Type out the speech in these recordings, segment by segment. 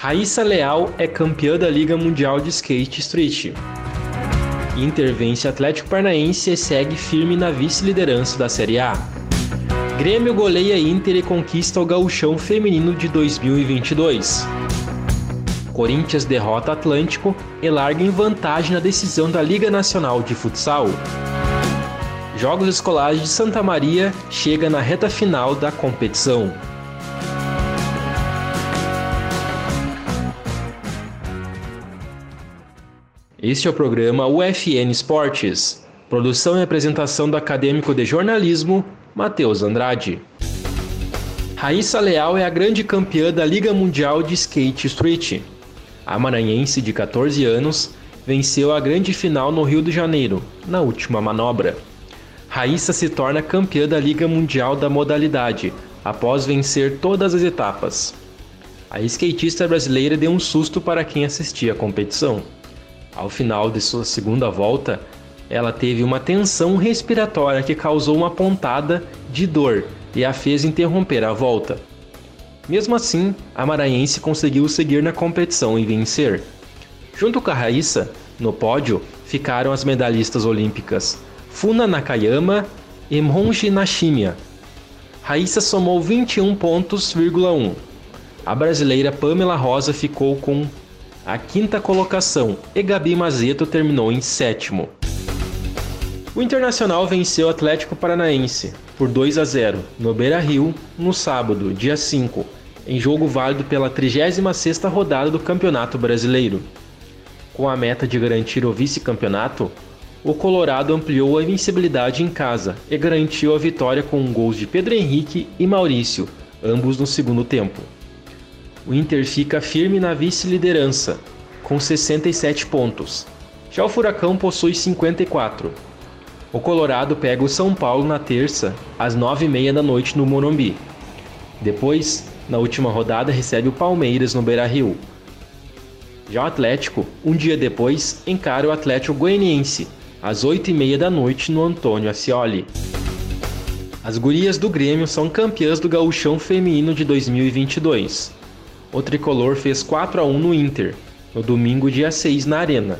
Raíssa Leal é campeã da Liga Mundial de Skate Street. Inter vence Atlético Paranaense e segue firme na vice-liderança da Série A. Grêmio goleia Inter e conquista o gauchão feminino de 2022. Corinthians derrota Atlântico e larga em vantagem na decisão da Liga Nacional de Futsal. Jogos Escolares de Santa Maria chega na reta final da competição. Este é o programa UFN Esportes. Produção e apresentação do acadêmico de jornalismo, Matheus Andrade. Raíssa Leal é a grande campeã da Liga Mundial de Skate Street. A maranhense, de 14 anos, venceu a grande final no Rio de Janeiro, na última manobra. Raíssa se torna campeã da Liga Mundial da modalidade, após vencer todas as etapas. A skatista brasileira deu um susto para quem assistia a competição. Ao final de sua segunda volta, ela teve uma tensão respiratória que causou uma pontada de dor e a fez interromper a volta. Mesmo assim, a maranhense conseguiu seguir na competição e vencer. Junto com a Raíssa, no pódio, ficaram as medalhistas olímpicas Funa Nakayama e Monji Nashimya. Raíssa somou 21 pontos,1. A brasileira Pamela Rosa ficou com a quinta colocação e Gabi Mazeto terminou em sétimo. O Internacional venceu o Atlético Paranaense por 2 a 0 no Beira-Rio no sábado, dia 5, em jogo válido pela 36ª rodada do Campeonato Brasileiro. Com a meta de garantir o vice-campeonato, o Colorado ampliou a invencibilidade em casa e garantiu a vitória com gols de Pedro Henrique e Maurício, ambos no segundo tempo. O Inter fica firme na vice-liderança, com 67 pontos. Já o Furacão possui 54. O Colorado pega o São Paulo na terça, às 9h30 da noite no Morumbi. Depois, na última rodada, recebe o Palmeiras no Beira-Rio. Já o Atlético, um dia depois, encara o Atlético Goianiense, às 8h30 da noite no Antônio Ascioli. As gurias do Grêmio são campeãs do Gauchão Feminino de 2022. O tricolor fez 4 a 1 no Inter, no domingo dia 6 na Arena.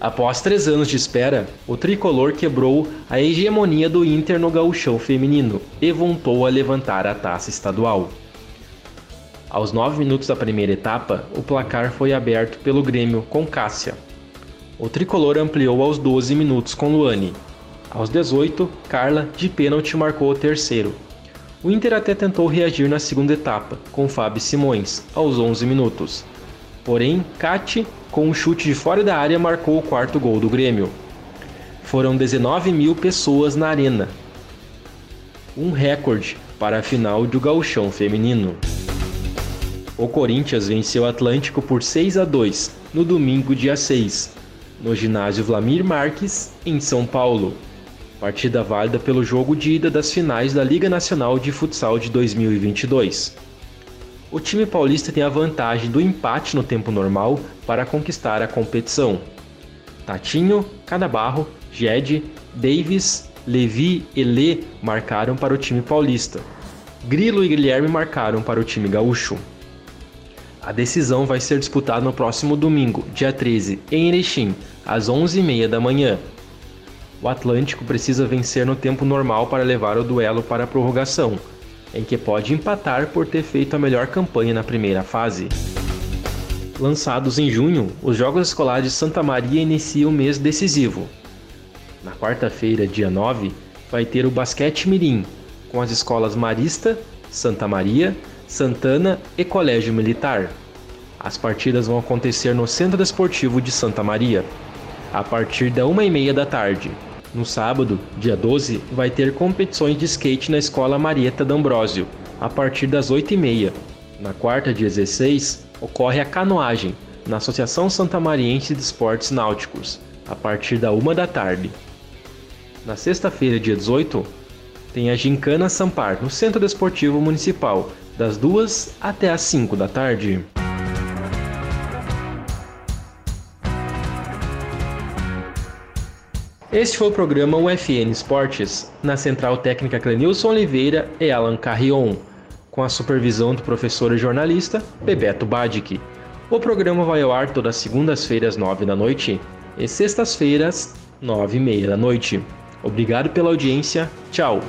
Após três anos de espera, o tricolor quebrou a hegemonia do Inter no gauchão feminino e voltou a levantar a taça estadual. Aos 9 minutos da primeira etapa, o placar foi aberto pelo Grêmio com Cássia. O tricolor ampliou aos 12 minutos com Luane. Aos 18, Carla, de pênalti, marcou o terceiro. O Inter até tentou reagir na segunda etapa, com Fábio Simões, aos 11 minutos. Porém, Cate, com um chute de fora da área, marcou o quarto gol do Grêmio. Foram 19 mil pessoas na arena. Um recorde para a final do gauchão feminino. O Corinthians venceu o Atlântico por 6 a 2 no domingo, dia 6, no ginásio Vlamir Marques, em São Paulo. Partida válida pelo jogo de ida das finais da Liga Nacional de Futsal de 2022. O time paulista tem a vantagem do empate no tempo normal para conquistar a competição. Tatinho, Canabarro, Jed, Davis, Levi e Lê marcaram para o time paulista. Grilo e Guilherme marcaram para o time gaúcho. A decisão vai ser disputada no próximo domingo, dia 13, em Erechim, às 11h30 da manhã. O Atlântico precisa vencer no tempo normal para levar o duelo para a prorrogação, em que pode empatar por ter feito a melhor campanha na primeira fase. Lançados em junho, os Jogos Escolares de Santa Maria iniciam o mês decisivo. Na quarta-feira, dia 9, vai ter o Basquete Mirim, com as escolas Marista, Santa Maria, Santana e Colégio Militar. As partidas vão acontecer no Centro Desportivo de Santa Maria, a partir da uma e meia da tarde. No sábado, dia 12, vai ter competições de skate na Escola Marieta D'Ambrosio, a partir das 8h30. Na quarta, dia 16, ocorre a canoagem, na Associação Santamariense de Esportes Náuticos, a partir da 1 da tarde. Na sexta-feira, dia 18, tem a Gincana Sampar, no Centro Desportivo Municipal, das 2 até as 5 da tarde. Este foi o programa UFN Esportes, na Central Técnica Clenilson Oliveira e Alan Carrion, com a supervisão do professor e jornalista Bebeto Badic. O programa vai ao ar todas segundas-feiras, 9 da noite, e sextas-feiras, 9 e meia da noite. Obrigado pela audiência, tchau!